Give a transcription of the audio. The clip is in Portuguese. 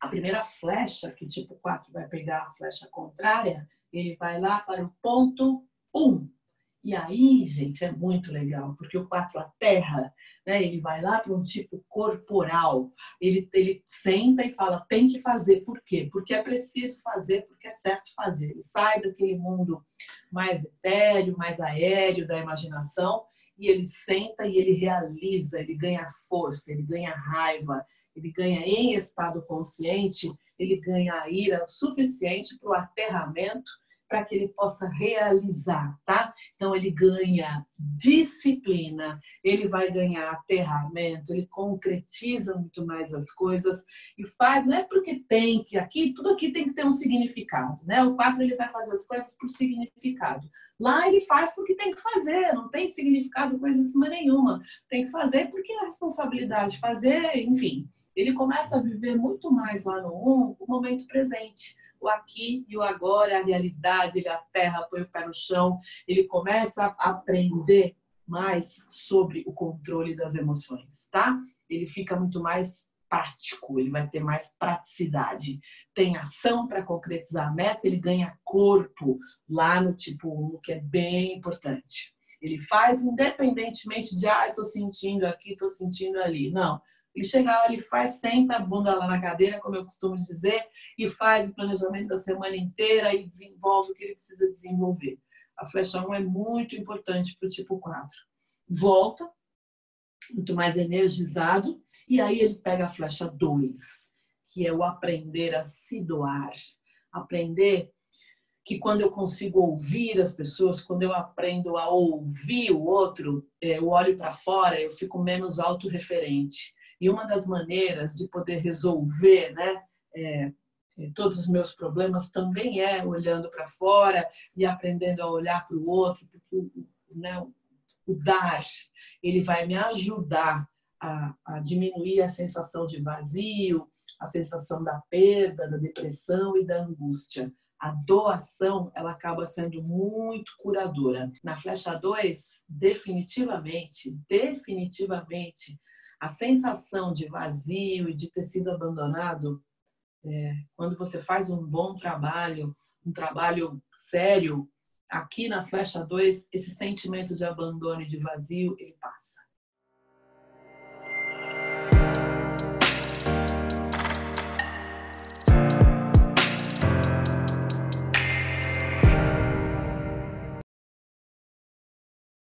A primeira flecha, que o tipo 4 vai pegar a flecha contrária, ele vai lá para o ponto 1. E aí, gente, é muito legal, porque o 4 aterra, né? Ele vai lá para um tipo corporal. Ele, ele senta e fala, tem que fazer. Por quê? Porque é preciso fazer, porque é certo fazer. Ele sai daquele mundo mais etéreo, mais aéreo da imaginação, e ele senta e ele realiza, ele ganha força, ele ganha raiva, ele ganha em estado consciente, ele ganha a ira suficiente para o aterramento para que ele possa realizar, tá? Então ele ganha disciplina, ele vai ganhar aterramento, ele concretiza muito mais as coisas e faz, não é porque tem que aqui, tudo aqui tem que ter um significado, né? O 4 ele vai fazer as coisas por significado. Lá ele faz porque tem que fazer, não tem significado cima nenhuma. Tem que fazer porque é a responsabilidade de fazer, enfim ele começa a viver muito mais lá no um, o momento presente, o aqui e o agora, a realidade, ele aterra, põe o pé no chão, ele começa a aprender mais sobre o controle das emoções, tá? Ele fica muito mais prático, ele vai ter mais praticidade. Tem ação para concretizar a meta, ele ganha corpo lá no tipo 1, que é bem importante. Ele faz independentemente de, ah, estou sentindo aqui, estou sentindo ali. Não, ele chega lá, ele faz, senta a bunda lá na cadeira, como eu costumo dizer, e faz o planejamento da semana inteira e desenvolve o que ele precisa desenvolver. A flecha 1 é muito importante para o tipo 4. Volta, muito mais energizado, e aí ele pega a flecha 2, que é o aprender a se doar. Aprender que quando eu consigo ouvir as pessoas, quando eu aprendo a ouvir o outro, eu olho para fora, eu fico menos autorreferente. E uma das maneiras de poder resolver né, é, é todos os meus problemas também é olhando para fora e aprendendo a olhar para o outro, porque o, né, o dar ele vai me ajudar a, a diminuir a sensação de vazio, a sensação da perda, da depressão e da angústia a doação ela acaba sendo muito curadora. Na flecha 2, definitivamente, definitivamente, a sensação de vazio e de ter sido abandonado, é, quando você faz um bom trabalho, um trabalho sério, aqui na flecha 2, esse sentimento de abandono e de vazio, ele passa.